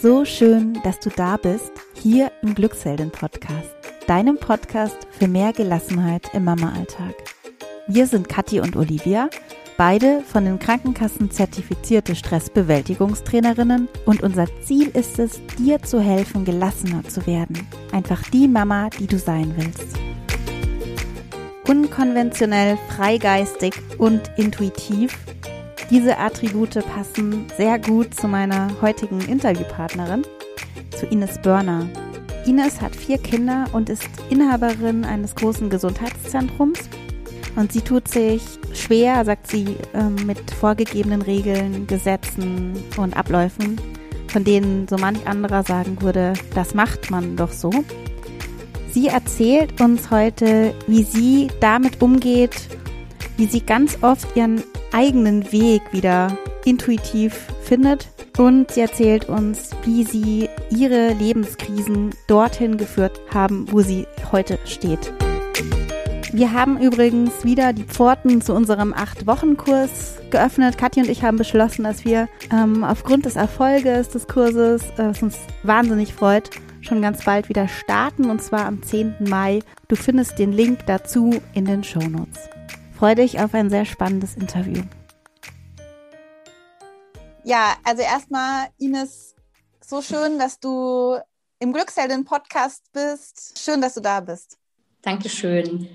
So schön, dass du da bist, hier im Glückshelden Podcast, deinem Podcast für mehr Gelassenheit im Mama-Alltag. Wir sind Kathi und Olivia, beide von den Krankenkassen zertifizierte Stressbewältigungstrainerinnen und unser Ziel ist es, dir zu helfen, gelassener zu werden. Einfach die Mama, die du sein willst. Unkonventionell, freigeistig und intuitiv diese Attribute passen sehr gut zu meiner heutigen Interviewpartnerin, zu Ines Börner. Ines hat vier Kinder und ist Inhaberin eines großen Gesundheitszentrums. Und sie tut sich schwer, sagt sie, ähm, mit vorgegebenen Regeln, Gesetzen und Abläufen, von denen so manch anderer sagen würde, das macht man doch so. Sie erzählt uns heute, wie sie damit umgeht, wie sie ganz oft ihren eigenen Weg wieder intuitiv findet. Und sie erzählt uns, wie sie ihre Lebenskrisen dorthin geführt haben, wo sie heute steht. Wir haben übrigens wieder die Pforten zu unserem Acht-Wochen-Kurs geöffnet. Kathi und ich haben beschlossen, dass wir ähm, aufgrund des Erfolges des Kurses, äh, was uns wahnsinnig freut, schon ganz bald wieder starten und zwar am 10. Mai. Du findest den Link dazu in den Show Notes. Freue dich auf ein sehr spannendes Interview. Ja, also erstmal, Ines, so schön, dass du im Glücksheldin-Podcast bist. Schön, dass du da bist. Dankeschön.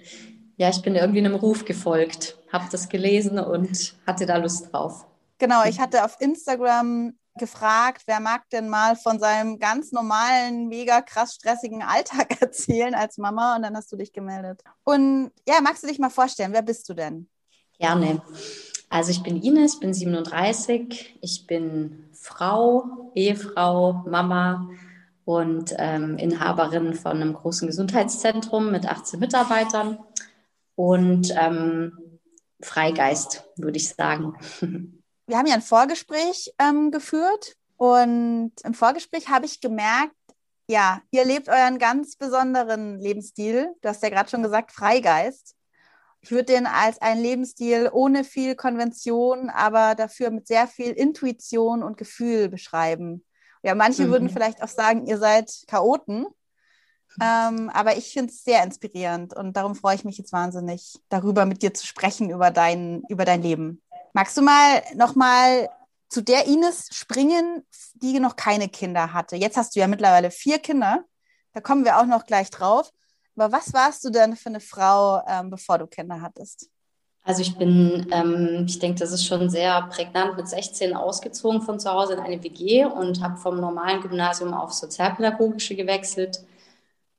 Ja, ich bin irgendwie einem Ruf gefolgt, habe das gelesen und hatte da Lust drauf. Genau, ich hatte auf Instagram gefragt, wer mag denn mal von seinem ganz normalen, mega krass stressigen Alltag erzählen als Mama und dann hast du dich gemeldet. Und ja, magst du dich mal vorstellen, wer bist du denn? Gerne. Also ich bin Ines, bin 37, ich bin Frau, Ehefrau, Mama und ähm, Inhaberin von einem großen Gesundheitszentrum mit 18 Mitarbeitern und ähm, Freigeist, würde ich sagen. wir haben ja ein Vorgespräch ähm, geführt und im Vorgespräch habe ich gemerkt, ja, ihr lebt euren ganz besonderen Lebensstil. Du hast ja gerade schon gesagt, Freigeist. Ich würde den als einen Lebensstil ohne viel Konvention, aber dafür mit sehr viel Intuition und Gefühl beschreiben. Ja, manche mhm. würden vielleicht auch sagen, ihr seid Chaoten. Ähm, aber ich finde es sehr inspirierend und darum freue ich mich jetzt wahnsinnig, darüber mit dir zu sprechen, über dein, über dein Leben. Magst du mal nochmal zu der Ines springen, die noch keine Kinder hatte? Jetzt hast du ja mittlerweile vier Kinder. Da kommen wir auch noch gleich drauf. Aber was warst du denn für eine Frau, ähm, bevor du Kinder hattest? Also ich bin, ähm, ich denke, das ist schon sehr prägnant, mit 16 ausgezogen von zu Hause in eine WG und habe vom normalen Gymnasium auf Sozialpädagogische gewechselt,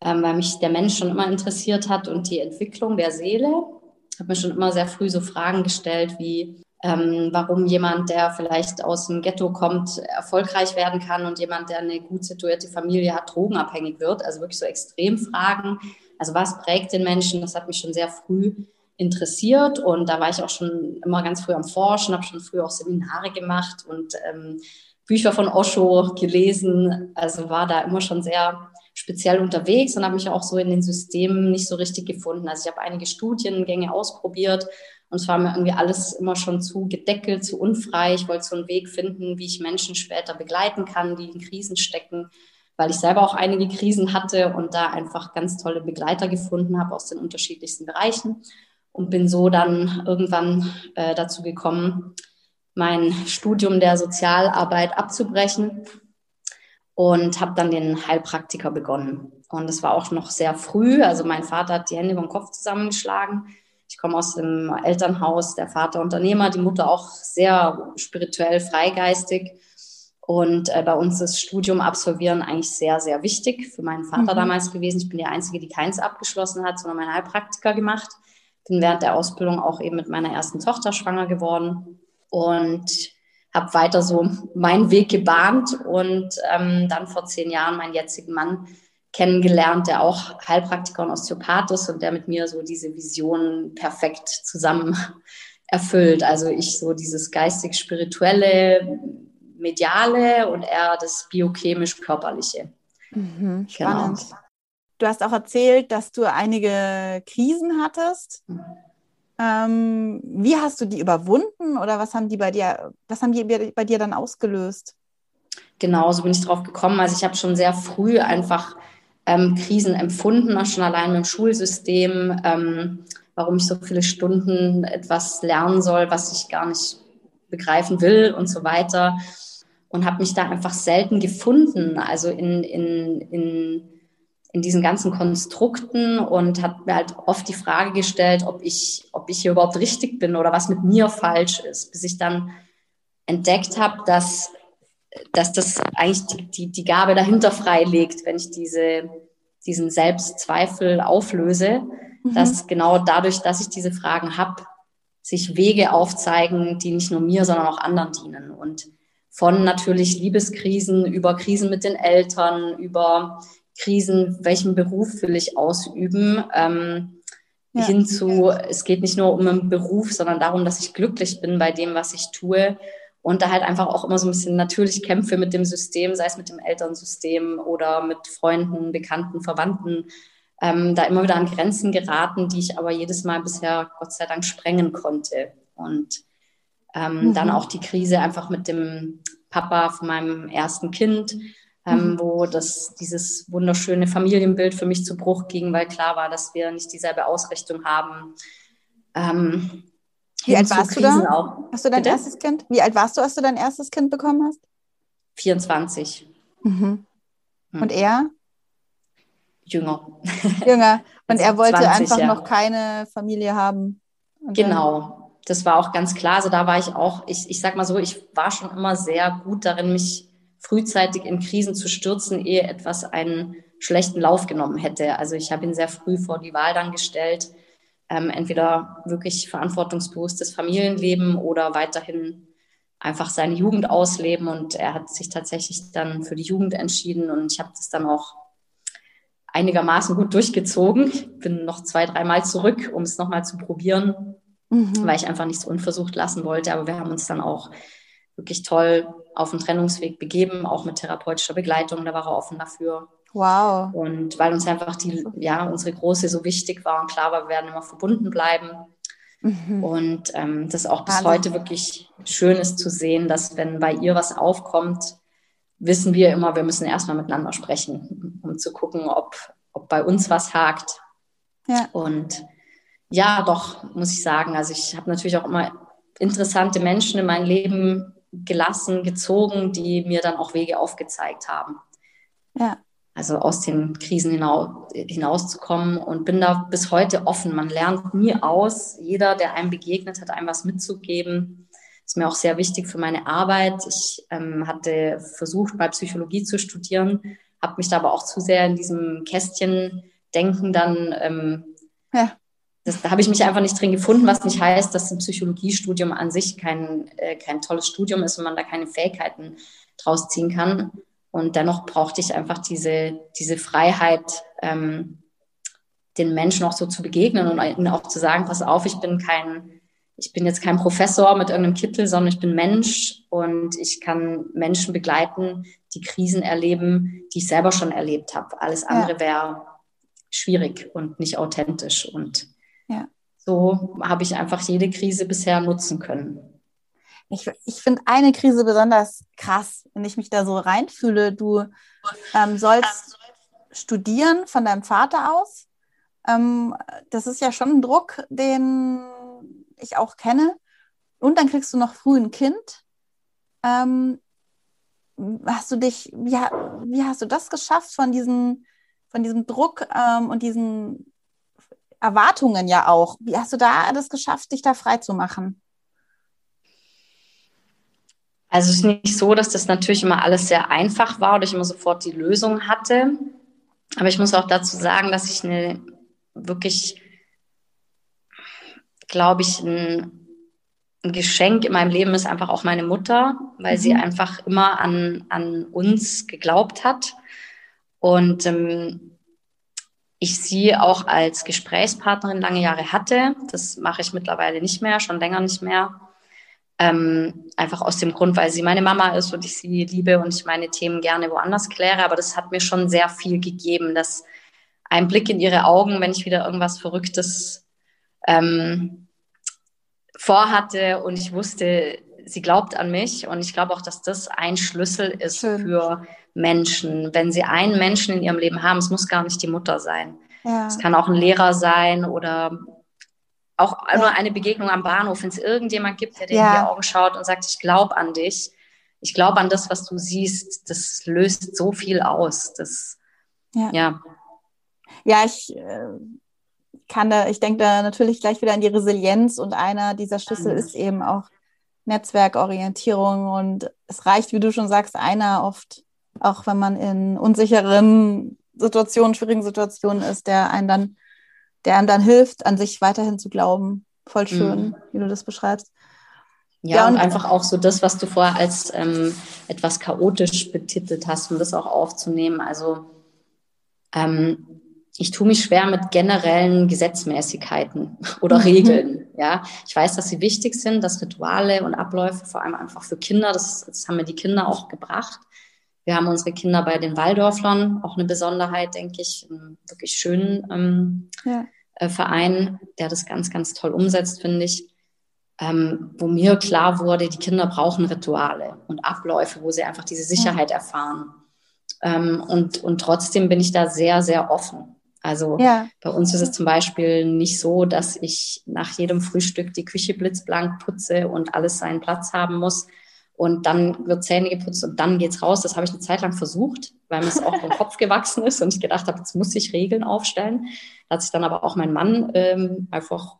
ähm, weil mich der Mensch schon immer interessiert hat und die Entwicklung der Seele. Ich habe mir schon immer sehr früh so Fragen gestellt wie, ähm, warum jemand, der vielleicht aus dem Ghetto kommt, erfolgreich werden kann und jemand, der eine gut situierte Familie hat, drogenabhängig wird. Also wirklich so Extremfragen. Also was prägt den Menschen? Das hat mich schon sehr früh interessiert und da war ich auch schon immer ganz früh am Forschen, habe schon früh auch Seminare gemacht und ähm, Bücher von Osho gelesen. Also war da immer schon sehr speziell unterwegs und habe mich auch so in den Systemen nicht so richtig gefunden. Also ich habe einige Studiengänge ausprobiert und es war mir irgendwie alles immer schon zu gedeckelt, zu unfrei. Ich wollte so einen Weg finden, wie ich Menschen später begleiten kann, die in Krisen stecken, weil ich selber auch einige Krisen hatte und da einfach ganz tolle Begleiter gefunden habe aus den unterschiedlichsten Bereichen und bin so dann irgendwann äh, dazu gekommen, mein Studium der Sozialarbeit abzubrechen und habe dann den Heilpraktiker begonnen. Und das war auch noch sehr früh. Also mein Vater hat die Hände vom Kopf zusammengeschlagen ich komme aus dem Elternhaus, der Vater Unternehmer, die Mutter auch sehr spirituell freigeistig. Und äh, bei uns ist Studium absolvieren eigentlich sehr, sehr wichtig. Für meinen Vater mhm. damals gewesen. Ich bin die Einzige, die keins abgeschlossen hat, sondern meinen Heilpraktiker gemacht. Bin während der Ausbildung auch eben mit meiner ersten Tochter schwanger geworden und habe weiter so meinen Weg gebahnt und ähm, dann vor zehn Jahren meinen jetzigen Mann kennengelernt, der auch Heilpraktiker und Osteopath ist und der mit mir so diese Vision perfekt zusammen erfüllt. Also ich so dieses geistig-spirituelle, mediale und er das biochemisch-körperliche. Mhm, spannend. Genau. Du hast auch erzählt, dass du einige Krisen hattest. Mhm. Ähm, wie hast du die überwunden oder was haben die bei dir, was haben die bei dir dann ausgelöst? genau, so bin ich drauf gekommen. Also ich habe schon sehr früh einfach ähm, Krisen empfunden, schon allein dem Schulsystem, ähm, warum ich so viele Stunden etwas lernen soll, was ich gar nicht begreifen will und so weiter. Und habe mich da einfach selten gefunden, also in, in, in, in diesen ganzen Konstrukten und habe mir halt oft die Frage gestellt, ob ich, ob ich hier überhaupt richtig bin oder was mit mir falsch ist, bis ich dann entdeckt habe, dass, dass das eigentlich die, die, die Gabe dahinter freilegt, wenn ich diese, diesen Selbstzweifel auflöse, mhm. dass genau dadurch, dass ich diese Fragen habe, sich Wege aufzeigen, die nicht nur mir, sondern auch anderen dienen. Und von natürlich Liebeskrisen über Krisen mit den Eltern, über Krisen, welchen Beruf will ich ausüben, ähm, ja. hin zu, es geht nicht nur um einen Beruf, sondern darum, dass ich glücklich bin bei dem, was ich tue und da halt einfach auch immer so ein bisschen natürlich kämpfe mit dem System, sei es mit dem Elternsystem oder mit Freunden, Bekannten, Verwandten, ähm, da immer wieder an Grenzen geraten, die ich aber jedes Mal bisher Gott sei Dank sprengen konnte. Und ähm, mhm. dann auch die Krise einfach mit dem Papa von meinem ersten Kind, ähm, mhm. wo das, dieses wunderschöne Familienbild für mich zu Bruch ging, weil klar war, dass wir nicht dieselbe Ausrichtung haben. Ähm, wie alt warst du da? Auch. Hast du dein Bitte? erstes Kind? Wie alt warst du, als du dein erstes Kind bekommen hast? 24. Mhm. Hm. Und er? Jünger. Jünger. Und er wollte 20, einfach ja. noch keine Familie haben. Und genau. Das war auch ganz klar. Also da war ich auch, ich, ich sag mal so, ich war schon immer sehr gut darin, mich frühzeitig in Krisen zu stürzen, ehe etwas einen schlechten Lauf genommen hätte. Also ich habe ihn sehr früh vor die Wahl dann gestellt ähm, entweder wirklich verantwortungsbewusstes Familienleben oder weiterhin einfach seine Jugend ausleben. Und er hat sich tatsächlich dann für die Jugend entschieden und ich habe das dann auch einigermaßen gut durchgezogen. Ich bin noch zwei, dreimal zurück, um es nochmal zu probieren, mhm. weil ich einfach nichts unversucht lassen wollte. Aber wir haben uns dann auch wirklich toll auf den Trennungsweg begeben, auch mit therapeutischer Begleitung. Da war er offen dafür. Wow. Und weil uns einfach die, ja, unsere Große so wichtig war und klar war, wir werden immer verbunden bleiben. Mhm. Und ähm, das auch bis Wahnsinn. heute wirklich schön ist zu sehen, dass wenn bei ihr was aufkommt, wissen wir immer, wir müssen erstmal miteinander sprechen, um zu gucken, ob, ob bei uns was hakt. Ja. Und ja, doch, muss ich sagen. Also ich habe natürlich auch immer interessante Menschen in mein Leben gelassen, gezogen, die mir dann auch Wege aufgezeigt haben. Ja also aus den Krisen hinaus, hinauszukommen und bin da bis heute offen. Man lernt nie aus. Jeder, der einem begegnet, hat einem was mitzugeben. Ist mir auch sehr wichtig für meine Arbeit. Ich ähm, hatte versucht, mal Psychologie zu studieren, habe mich da aber auch zu sehr in diesem Kästchen denken dann, ähm, ja. das, da habe ich mich einfach nicht drin gefunden, was nicht heißt, dass ein Psychologiestudium an sich kein, äh, kein tolles Studium ist und man da keine Fähigkeiten draus ziehen kann. Und dennoch brauchte ich einfach diese, diese Freiheit, ähm, den Menschen auch so zu begegnen und ihnen auch zu sagen, pass auf, ich bin kein, ich bin jetzt kein Professor mit irgendeinem Kittel, sondern ich bin Mensch und ich kann Menschen begleiten, die Krisen erleben, die ich selber schon erlebt habe. Alles andere ja. wäre schwierig und nicht authentisch. Und ja. so habe ich einfach jede Krise bisher nutzen können. Ich, ich finde eine Krise besonders krass, wenn ich mich da so reinfühle. Du ähm, sollst studieren von deinem Vater aus. Ähm, das ist ja schon ein Druck, den ich auch kenne. Und dann kriegst du noch früh ein Kind. Ähm, hast du dich, wie, wie, hast du das geschafft von, diesen, von diesem Druck ähm, und diesen Erwartungen ja auch? Wie hast du da das geschafft, dich da frei zu machen? Also es ist nicht so, dass das natürlich immer alles sehr einfach war oder ich immer sofort die Lösung hatte. Aber ich muss auch dazu sagen, dass ich eine wirklich, glaube ich, ein, ein Geschenk in meinem Leben ist einfach auch meine Mutter, weil mhm. sie einfach immer an, an uns geglaubt hat. Und ähm, ich sie auch als Gesprächspartnerin lange Jahre hatte. Das mache ich mittlerweile nicht mehr, schon länger nicht mehr. Ähm, einfach aus dem Grund, weil sie meine Mama ist und ich sie liebe und ich meine Themen gerne woanders kläre. Aber das hat mir schon sehr viel gegeben, dass ein Blick in ihre Augen, wenn ich wieder irgendwas Verrücktes ähm, vorhatte und ich wusste, sie glaubt an mich und ich glaube auch, dass das ein Schlüssel ist Schön. für Menschen. Wenn sie einen Menschen in ihrem Leben haben, es muss gar nicht die Mutter sein. Ja. Es kann auch ein Lehrer sein oder auch ja. nur eine Begegnung am Bahnhof, wenn es irgendjemand gibt, der dir ja. in die Augen schaut und sagt, ich glaube an dich, ich glaube an das, was du siehst, das löst so viel aus. Das, ja. ja. Ja, ich äh, kann da, ich denke da natürlich gleich wieder an die Resilienz und einer dieser Schlüssel mhm. ist eben auch Netzwerkorientierung und es reicht, wie du schon sagst, einer oft, auch wenn man in unsicheren Situationen, schwierigen Situationen ist, der einen dann, der einem dann hilft, an sich weiterhin zu glauben. Voll schön, mhm. wie du das beschreibst. Ja, ja und, und, einfach auch so das, was du vorher als ähm, etwas chaotisch betitelt hast, um das auch aufzunehmen. Also ähm, ich tue mich schwer mit generellen Gesetzmäßigkeiten oder mhm. Regeln. Ja, ich weiß, dass sie wichtig sind, dass Rituale und Abläufe, vor allem einfach für Kinder, das, das haben mir die Kinder auch gebracht. Wir haben unsere Kinder bei den Waldorflern, auch eine Besonderheit, denke ich, einen wirklich schönen ähm, ja. äh, Verein, der das ganz, ganz toll umsetzt, finde ich. Ähm, wo mir klar wurde, die Kinder brauchen Rituale und Abläufe, wo sie einfach diese Sicherheit ja. erfahren. Ähm, und, und trotzdem bin ich da sehr, sehr offen. Also ja. bei uns ist es zum Beispiel nicht so, dass ich nach jedem Frühstück die Küche blitzblank putze und alles seinen Platz haben muss. Und dann wird Zähne geputzt und dann geht's raus. Das habe ich eine Zeit lang versucht, weil mir es auch vom Kopf gewachsen ist und ich gedacht habe, jetzt muss ich Regeln aufstellen. Da hat sich dann aber auch mein Mann ähm, einfach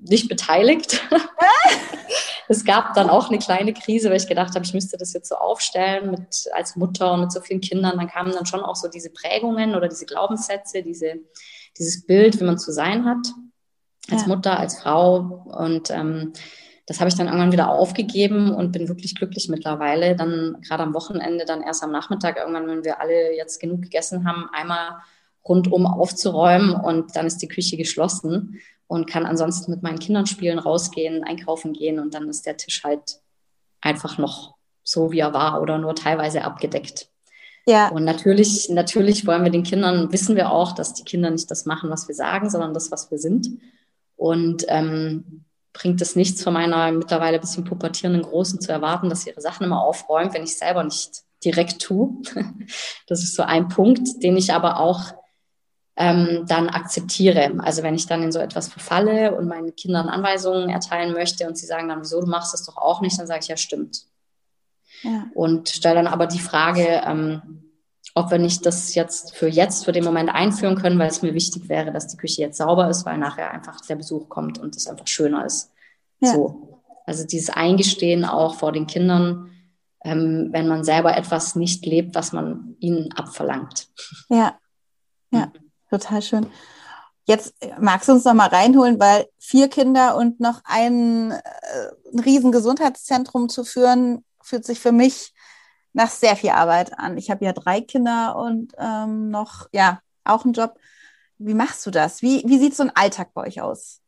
nicht beteiligt. es gab dann auch eine kleine Krise, weil ich gedacht habe, ich müsste das jetzt so aufstellen mit als Mutter und mit so vielen Kindern. Dann kamen dann schon auch so diese Prägungen oder diese Glaubenssätze, diese, dieses Bild, wie man zu sein hat als ja. Mutter, als Frau. Und ähm, das habe ich dann irgendwann wieder aufgegeben und bin wirklich glücklich mittlerweile. Dann gerade am Wochenende, dann erst am Nachmittag, irgendwann, wenn wir alle jetzt genug gegessen haben, einmal rundum aufzuräumen und dann ist die Küche geschlossen und kann ansonsten mit meinen Kindern spielen, rausgehen, einkaufen gehen und dann ist der Tisch halt einfach noch so, wie er war oder nur teilweise abgedeckt. Ja. Und natürlich, natürlich wollen wir den Kindern, wissen wir auch, dass die Kinder nicht das machen, was wir sagen, sondern das, was wir sind. Und ähm, bringt es nichts von meiner mittlerweile ein bisschen pubertierenden Großen zu erwarten, dass sie ihre Sachen immer aufräumt, wenn ich selber nicht direkt tue. Das ist so ein Punkt, den ich aber auch ähm, dann akzeptiere. Also wenn ich dann in so etwas verfalle und meinen Kindern Anweisungen erteilen möchte und sie sagen dann, wieso, du machst das doch auch nicht, dann sage ich, ja, stimmt. Ja. Und stelle dann aber die Frage, ähm, ob wir nicht das jetzt für jetzt, für den Moment einführen können, weil es mir wichtig wäre, dass die Küche jetzt sauber ist, weil nachher einfach der Besuch kommt und es einfach schöner ist. Ja. So. Also dieses Eingestehen auch vor den Kindern, ähm, wenn man selber etwas nicht lebt, was man ihnen abverlangt. Ja, ja. Mhm. Total schön. Jetzt äh, magst du uns noch mal reinholen, weil vier Kinder und noch ein, äh, ein riesen Gesundheitszentrum zu führen, fühlt sich für mich nach sehr viel Arbeit an. Ich habe ja drei Kinder und ähm, noch, ja, auch einen Job. Wie machst du das? Wie, wie sieht so ein Alltag bei euch aus?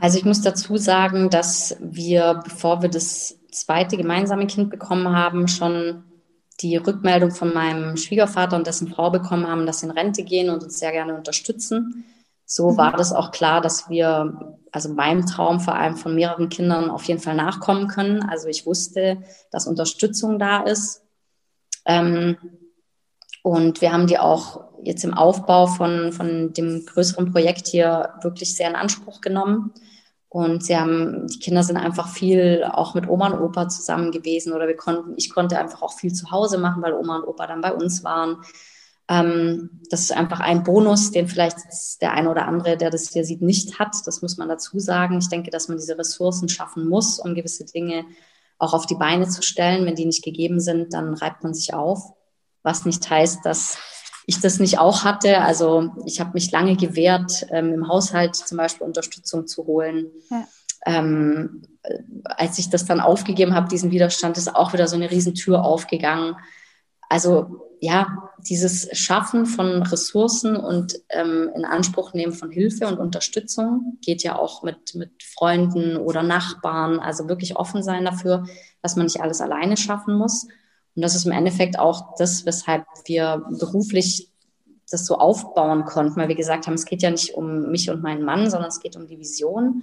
Also ich muss dazu sagen, dass wir, bevor wir das zweite gemeinsame Kind bekommen haben, schon die Rückmeldung von meinem Schwiegervater und dessen Frau bekommen haben, dass sie in Rente gehen und uns sehr gerne unterstützen. So mhm. war das auch klar, dass wir, also meinem Traum vor allem von mehreren Kindern auf jeden Fall nachkommen können. Also ich wusste, dass Unterstützung da ist. Ähm, und wir haben die auch jetzt im Aufbau von, von dem größeren Projekt hier wirklich sehr in Anspruch genommen. Und sie haben, die Kinder sind einfach viel auch mit Oma und Opa zusammen gewesen oder wir konnten, ich konnte einfach auch viel zu Hause machen, weil Oma und Opa dann bei uns waren. Ähm, das ist einfach ein Bonus, den vielleicht der eine oder andere, der das hier sieht, nicht hat. Das muss man dazu sagen. Ich denke, dass man diese Ressourcen schaffen muss, um gewisse Dinge auch auf die Beine zu stellen. Wenn die nicht gegeben sind, dann reibt man sich auf. Was nicht heißt, dass ich das nicht auch hatte. Also ich habe mich lange gewehrt, ähm, im Haushalt zum Beispiel Unterstützung zu holen. Ja. Ähm, als ich das dann aufgegeben habe, diesen Widerstand, ist auch wieder so eine Riesentür aufgegangen. Also ja, dieses Schaffen von Ressourcen und ähm, in Anspruch nehmen von Hilfe und Unterstützung geht ja auch mit, mit Freunden oder Nachbarn. Also wirklich offen sein dafür, dass man nicht alles alleine schaffen muss. Und das ist im Endeffekt auch das, weshalb wir beruflich das so aufbauen konnten, weil wir gesagt haben, es geht ja nicht um mich und meinen Mann, sondern es geht um die Vision.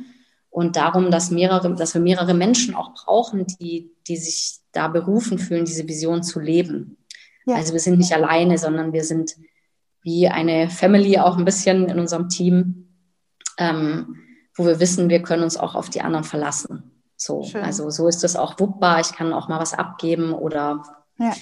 und darum, dass mehrere, dass wir mehrere Menschen auch brauchen, die, die sich da berufen fühlen, diese Vision zu leben. Ja. Also wir sind nicht alleine, sondern wir sind wie eine Family auch ein bisschen in unserem Team, ähm, wo wir wissen, wir können uns auch auf die anderen verlassen. So, Schön. also so ist das auch wuppbar. Ich kann auch mal was abgeben oder ja.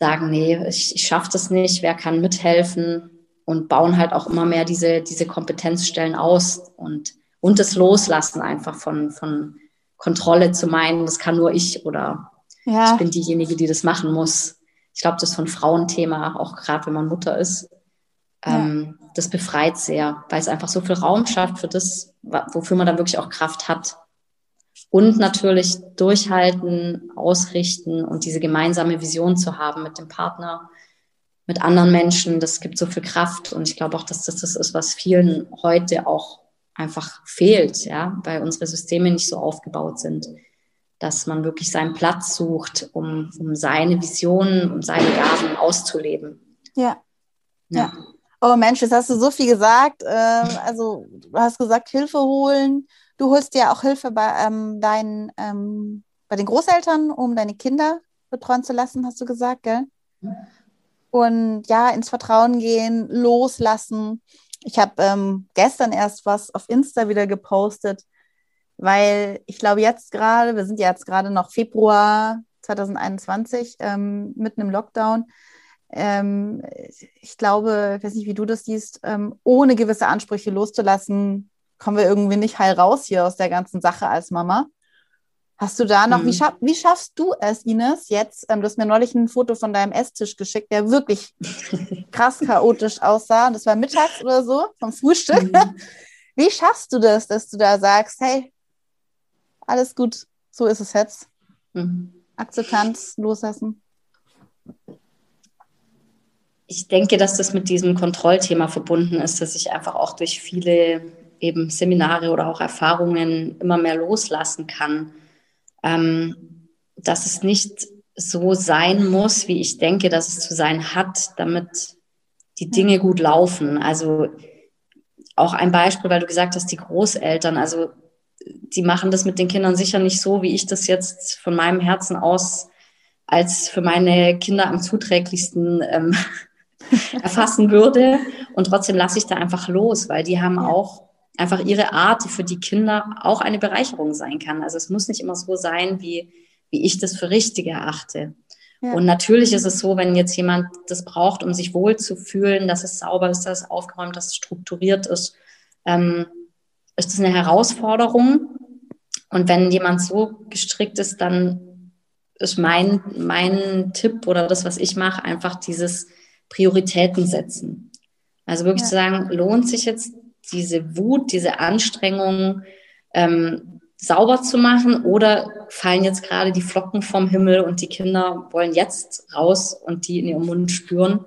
sagen, nee, ich, ich schaffe das nicht. Wer kann mithelfen? Und bauen halt auch immer mehr diese, diese Kompetenzstellen aus und, und das Loslassen einfach von, von Kontrolle zu meinen, das kann nur ich oder ja. ich bin diejenige, die das machen muss. Ich glaube, das ist von Frauenthema, auch gerade wenn man Mutter ist. Ähm, ja. Das befreit sehr, weil es einfach so viel Raum schafft für das, wofür man dann wirklich auch Kraft hat. Und natürlich durchhalten, ausrichten und diese gemeinsame Vision zu haben mit dem Partner, mit anderen Menschen, das gibt so viel Kraft. Und ich glaube auch, dass das das ist, was vielen heute auch einfach fehlt, ja, weil unsere Systeme nicht so aufgebaut sind, dass man wirklich seinen Platz sucht, um, um seine Visionen und seine Gaben auszuleben. Ja. ja. ja. Oh Mensch, jetzt hast du so viel gesagt. Ähm, also du hast gesagt, Hilfe holen, Du holst ja auch Hilfe bei, ähm, deinen, ähm, bei den Großeltern, um deine Kinder betreuen zu lassen, hast du gesagt, gell? Und ja, ins Vertrauen gehen, loslassen. Ich habe ähm, gestern erst was auf Insta wieder gepostet, weil ich glaube jetzt gerade, wir sind ja jetzt gerade noch Februar 2021, ähm, mitten im Lockdown. Ähm, ich glaube, ich weiß nicht, wie du das siehst, ähm, ohne gewisse Ansprüche loszulassen, kommen wir irgendwie nicht heil raus hier aus der ganzen Sache als Mama. Hast du da noch, mhm. wie, schaff, wie, schaffst du es, Ines, jetzt, ähm, du hast mir neulich ein Foto von deinem Esstisch geschickt, der wirklich krass chaotisch aussah. Und das war mittags oder so, vom Frühstück. Mhm. Wie schaffst du das, dass du da sagst, hey, alles gut, so ist es jetzt. Mhm. Akzeptanz, loslassen. Ich denke, dass das mit diesem Kontrollthema verbunden ist, dass ich einfach auch durch viele eben Seminare oder auch Erfahrungen immer mehr loslassen kann, ähm, dass es nicht so sein muss, wie ich denke, dass es zu sein hat, damit die Dinge gut laufen. Also auch ein Beispiel, weil du gesagt hast, die Großeltern, also die machen das mit den Kindern sicher nicht so, wie ich das jetzt von meinem Herzen aus als für meine Kinder am zuträglichsten ähm, erfassen würde. Und trotzdem lasse ich da einfach los, weil die haben ja. auch einfach ihre Art, die für die Kinder auch eine Bereicherung sein kann. Also es muss nicht immer so sein, wie, wie ich das für richtig erachte. Ja. Und natürlich ist es so, wenn jetzt jemand das braucht, um sich wohl zu fühlen, dass es sauber ist, dass es aufgeräumt, dass es strukturiert ist, ähm, ist das eine Herausforderung. Und wenn jemand so gestrickt ist, dann ist mein, mein Tipp oder das, was ich mache, einfach dieses Prioritäten setzen. Also wirklich ja. zu sagen, lohnt sich jetzt diese Wut, diese Anstrengung ähm, sauber zu machen oder fallen jetzt gerade die Flocken vom Himmel und die Kinder wollen jetzt raus und die in ihrem Mund spüren.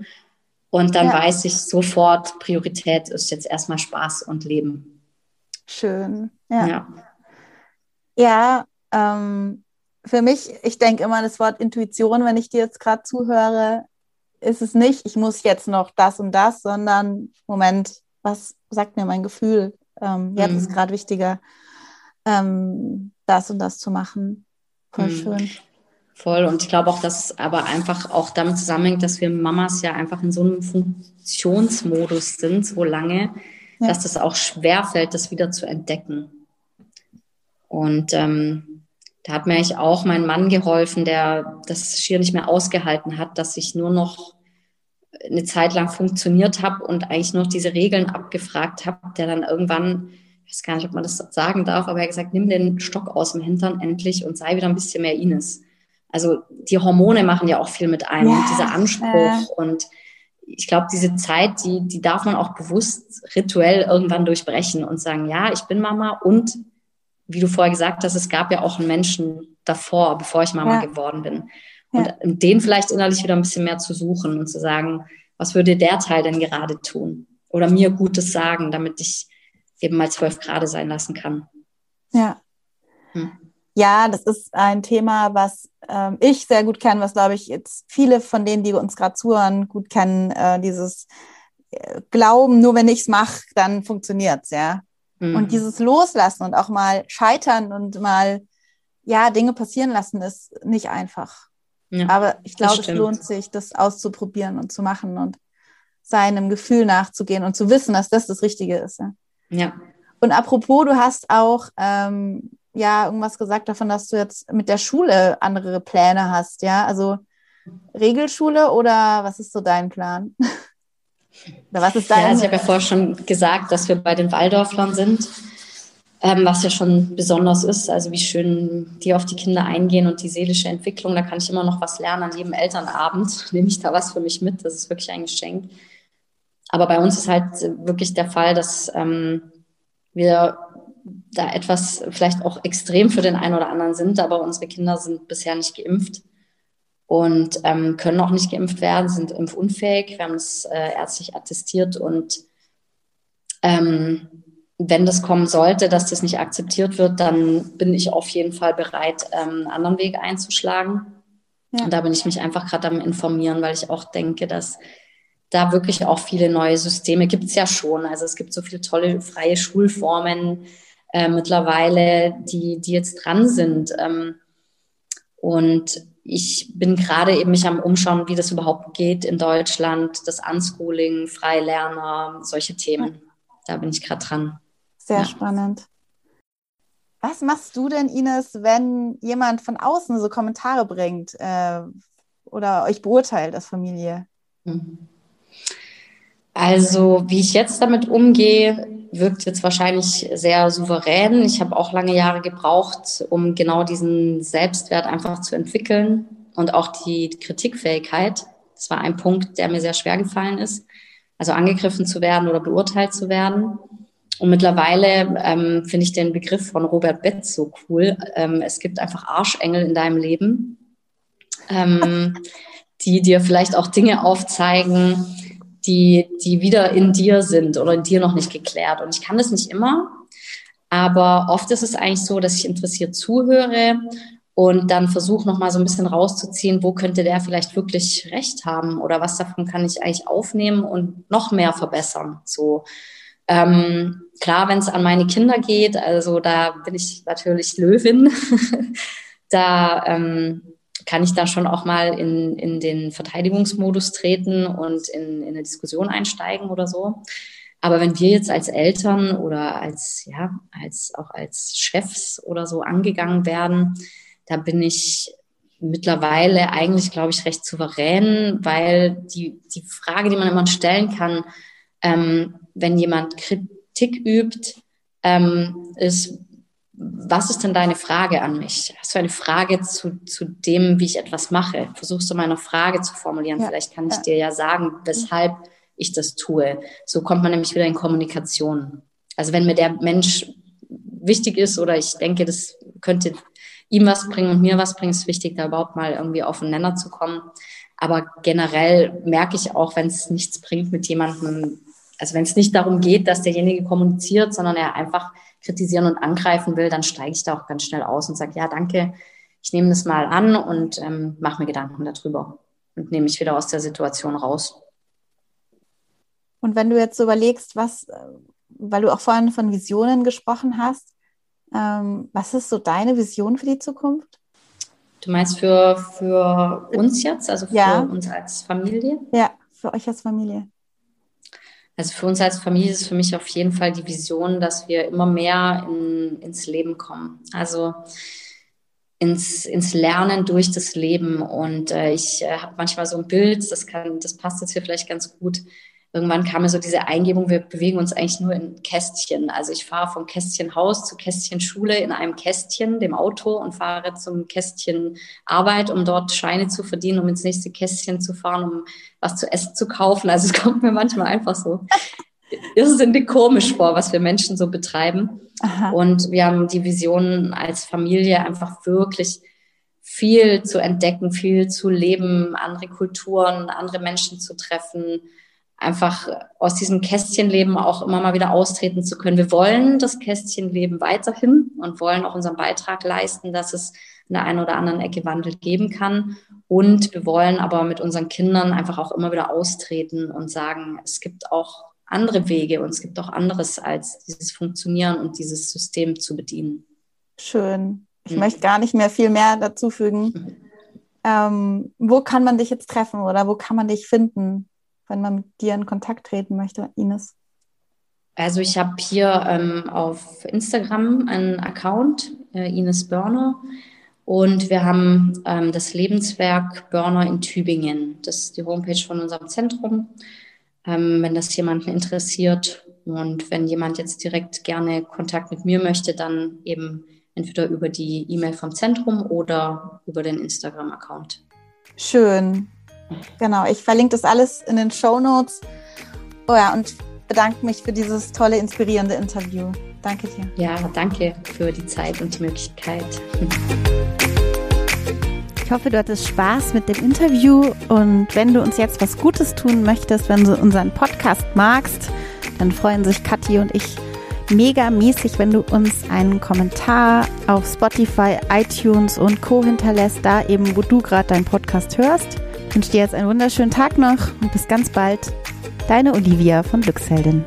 Und dann ja. weiß ich sofort, Priorität ist jetzt erstmal Spaß und Leben. Schön. Ja. Ja, ja ähm, für mich, ich denke immer das Wort Intuition, wenn ich dir jetzt gerade zuhöre, ist es nicht, ich muss jetzt noch das und das, sondern Moment, was sagt mir mein Gefühl? Ähm, jetzt mhm. ist gerade wichtiger, ähm, das und das zu machen. Voll mhm. schön. Voll. Und ich glaube auch, dass es aber einfach auch damit zusammenhängt, dass wir Mamas ja einfach in so einem Funktionsmodus sind, so lange, ja. dass das auch schwerfällt, das wieder zu entdecken. Und ähm, da hat mir eigentlich auch mein Mann geholfen, der das schier nicht mehr ausgehalten hat, dass ich nur noch eine Zeit lang funktioniert habe und eigentlich nur diese Regeln abgefragt habe, der dann irgendwann, ich weiß gar nicht, ob man das sagen darf, aber er hat gesagt, nimm den Stock aus dem Hintern endlich und sei wieder ein bisschen mehr Ines. Also die Hormone machen ja auch viel mit einem, ja, dieser Anspruch und ich glaube, diese Zeit, die, die darf man auch bewusst rituell irgendwann durchbrechen und sagen, ja, ich bin Mama und wie du vorher gesagt hast, es gab ja auch einen Menschen davor, bevor ich Mama ja. geworden bin. Und ja. den vielleicht innerlich wieder ein bisschen mehr zu suchen und zu sagen, was würde der Teil denn gerade tun? Oder mir Gutes sagen, damit ich eben mal zwölf Grad sein lassen kann. Ja. Hm. Ja, das ist ein Thema, was ähm, ich sehr gut kenne, was glaube ich jetzt viele von denen, die uns gerade zuhören, gut kennen, äh, dieses äh, Glauben, nur wenn ich es mache, dann funktioniert's, ja. Mhm. Und dieses Loslassen und auch mal scheitern und mal, ja, Dinge passieren lassen, ist nicht einfach. Ja, Aber ich glaube, es lohnt sich, das auszuprobieren und zu machen und seinem Gefühl nachzugehen und zu wissen, dass das das Richtige ist. Ja. ja. Und apropos, du hast auch ähm, ja irgendwas gesagt davon, dass du jetzt mit der Schule andere Pläne hast, ja? Also Regelschule oder was ist so dein Plan? oder was ist dein? Ja, also ich habe ja vorher schon gesagt, dass wir bei den Waldorflern sind, ähm, was ja schon besonders ist. Also wie schön die auf die Kinder eingehen und die seelische Entwicklung. Da kann ich immer noch was lernen an jedem Elternabend. Nehme ich da was für mich mit. Das ist wirklich ein Geschenk. Aber bei uns ist halt wirklich der Fall, dass ähm, wir da etwas vielleicht auch extrem für den einen oder anderen sind, aber unsere Kinder sind bisher nicht geimpft und ähm, können auch nicht geimpft werden, sind impfunfähig. Wir haben es äh, ärztlich attestiert und ähm, wenn das kommen sollte, dass das nicht akzeptiert wird, dann bin ich auf jeden Fall bereit, ähm, einen anderen Weg einzuschlagen. Ja. Und da bin ich mich einfach gerade am informieren, weil ich auch denke, dass da wirklich auch viele neue Systeme gibt es ja schon. Also es gibt so viele tolle freie Schulformen äh, mittlerweile, die, die jetzt dran sind. Ähm, und ich bin gerade eben mich am Umschauen, wie das überhaupt geht in Deutschland, das Unschooling, Freilerner, solche Themen. Da bin ich gerade dran. Sehr ja. spannend. Was machst du denn, Ines, wenn jemand von außen so Kommentare bringt äh, oder euch beurteilt als Familie? Mhm. Also, wie ich jetzt damit umgehe, wirkt jetzt wahrscheinlich sehr souverän. Ich habe auch lange Jahre gebraucht, um genau diesen Selbstwert einfach zu entwickeln und auch die Kritikfähigkeit. Das war ein Punkt, der mir sehr schwer gefallen ist. Also angegriffen zu werden oder beurteilt zu werden. Und mittlerweile ähm, finde ich den Begriff von Robert Betz so cool. Ähm, es gibt einfach Arschengel in deinem Leben, ähm, die dir vielleicht auch Dinge aufzeigen, die, die wieder in dir sind oder in dir noch nicht geklärt. Und ich kann das nicht immer, aber oft ist es eigentlich so, dass ich interessiert zuhöre und dann versuche nochmal so ein bisschen rauszuziehen, wo könnte der vielleicht wirklich recht haben oder was davon kann ich eigentlich aufnehmen und noch mehr verbessern. So. Ähm, klar, wenn es an meine Kinder geht, also da bin ich natürlich Löwin. da ähm, kann ich da schon auch mal in, in den Verteidigungsmodus treten und in, in eine Diskussion einsteigen oder so. Aber wenn wir jetzt als Eltern oder als, ja, als, auch als Chefs oder so angegangen werden, da bin ich mittlerweile eigentlich, glaube ich, recht souverän, weil die, die Frage, die man immer stellen kann, ähm, wenn jemand Kritik übt, ähm, ist, was ist denn deine Frage an mich? Hast du eine Frage zu, zu dem, wie ich etwas mache? Versuchst du mal eine Frage zu formulieren? Ja. Vielleicht kann ich ja. dir ja sagen, weshalb ich das tue. So kommt man nämlich wieder in Kommunikation. Also wenn mir der Mensch wichtig ist oder ich denke, das könnte ihm was bringen und mir was bringen, ist wichtig, da überhaupt mal irgendwie auf den Nenner zu kommen. Aber generell merke ich auch, wenn es nichts bringt mit jemandem, also wenn es nicht darum geht, dass derjenige kommuniziert, sondern er einfach kritisieren und angreifen will, dann steige ich da auch ganz schnell aus und sage, ja, danke, ich nehme das mal an und ähm, mache mir Gedanken darüber und nehme mich wieder aus der Situation raus. Und wenn du jetzt so überlegst, was, äh, weil du auch vorhin von Visionen gesprochen hast, ähm, was ist so deine Vision für die Zukunft? Du meinst für, für uns jetzt, also für ja. uns als Familie? Ja, für euch als Familie. Also für uns als Familie ist für mich auf jeden Fall die Vision, dass wir immer mehr in, ins Leben kommen. Also ins, ins Lernen durch das Leben. Und äh, ich äh, habe manchmal so ein Bild, das kann, das passt jetzt hier vielleicht ganz gut irgendwann kam mir so diese Eingebung, wir bewegen uns eigentlich nur in Kästchen. Also ich fahre vom Kästchen Haus zu Kästchen Schule in einem Kästchen, dem Auto, und fahre zum Kästchen Arbeit, um dort Scheine zu verdienen, um ins nächste Kästchen zu fahren, um was zu essen zu kaufen. Also es kommt mir manchmal einfach so irrsinnig komisch vor, was wir Menschen so betreiben. Aha. Und wir haben die Vision als Familie einfach wirklich viel zu entdecken, viel zu leben, andere Kulturen, andere Menschen zu treffen, einfach aus diesem Kästchenleben auch immer mal wieder austreten zu können. Wir wollen das Kästchenleben weiterhin und wollen auch unseren Beitrag leisten, dass es in der einen oder anderen Ecke Wandel geben kann. Und wir wollen aber mit unseren Kindern einfach auch immer wieder austreten und sagen, es gibt auch andere Wege und es gibt auch anderes als dieses Funktionieren und dieses System zu bedienen. Schön. Ich mhm. möchte gar nicht mehr viel mehr dazu fügen. Mhm. Ähm, wo kann man dich jetzt treffen oder wo kann man dich finden, wenn man mit dir in Kontakt treten möchte, Ines? Also ich habe hier ähm, auf Instagram einen Account, äh, Ines Börner. Und wir haben ähm, das Lebenswerk Börner in Tübingen. Das ist die Homepage von unserem Zentrum. Ähm, wenn das jemanden interessiert und wenn jemand jetzt direkt gerne Kontakt mit mir möchte, dann eben entweder über die E-Mail vom Zentrum oder über den Instagram-Account. Schön. Genau, ich verlinke das alles in den Show Notes. Oh ja, und bedanke mich für dieses tolle, inspirierende Interview. Danke dir. Ja, danke für die Zeit und die Möglichkeit. Ich hoffe, du hattest Spaß mit dem Interview und wenn du uns jetzt was Gutes tun möchtest, wenn du unseren Podcast magst, dann freuen sich Kathi und ich mega mäßig, wenn du uns einen Kommentar auf Spotify, iTunes und Co. hinterlässt, da eben, wo du gerade deinen Podcast hörst. Ich wünsche dir jetzt einen wunderschönen Tag noch und bis ganz bald. Deine Olivia von Glücksheldin.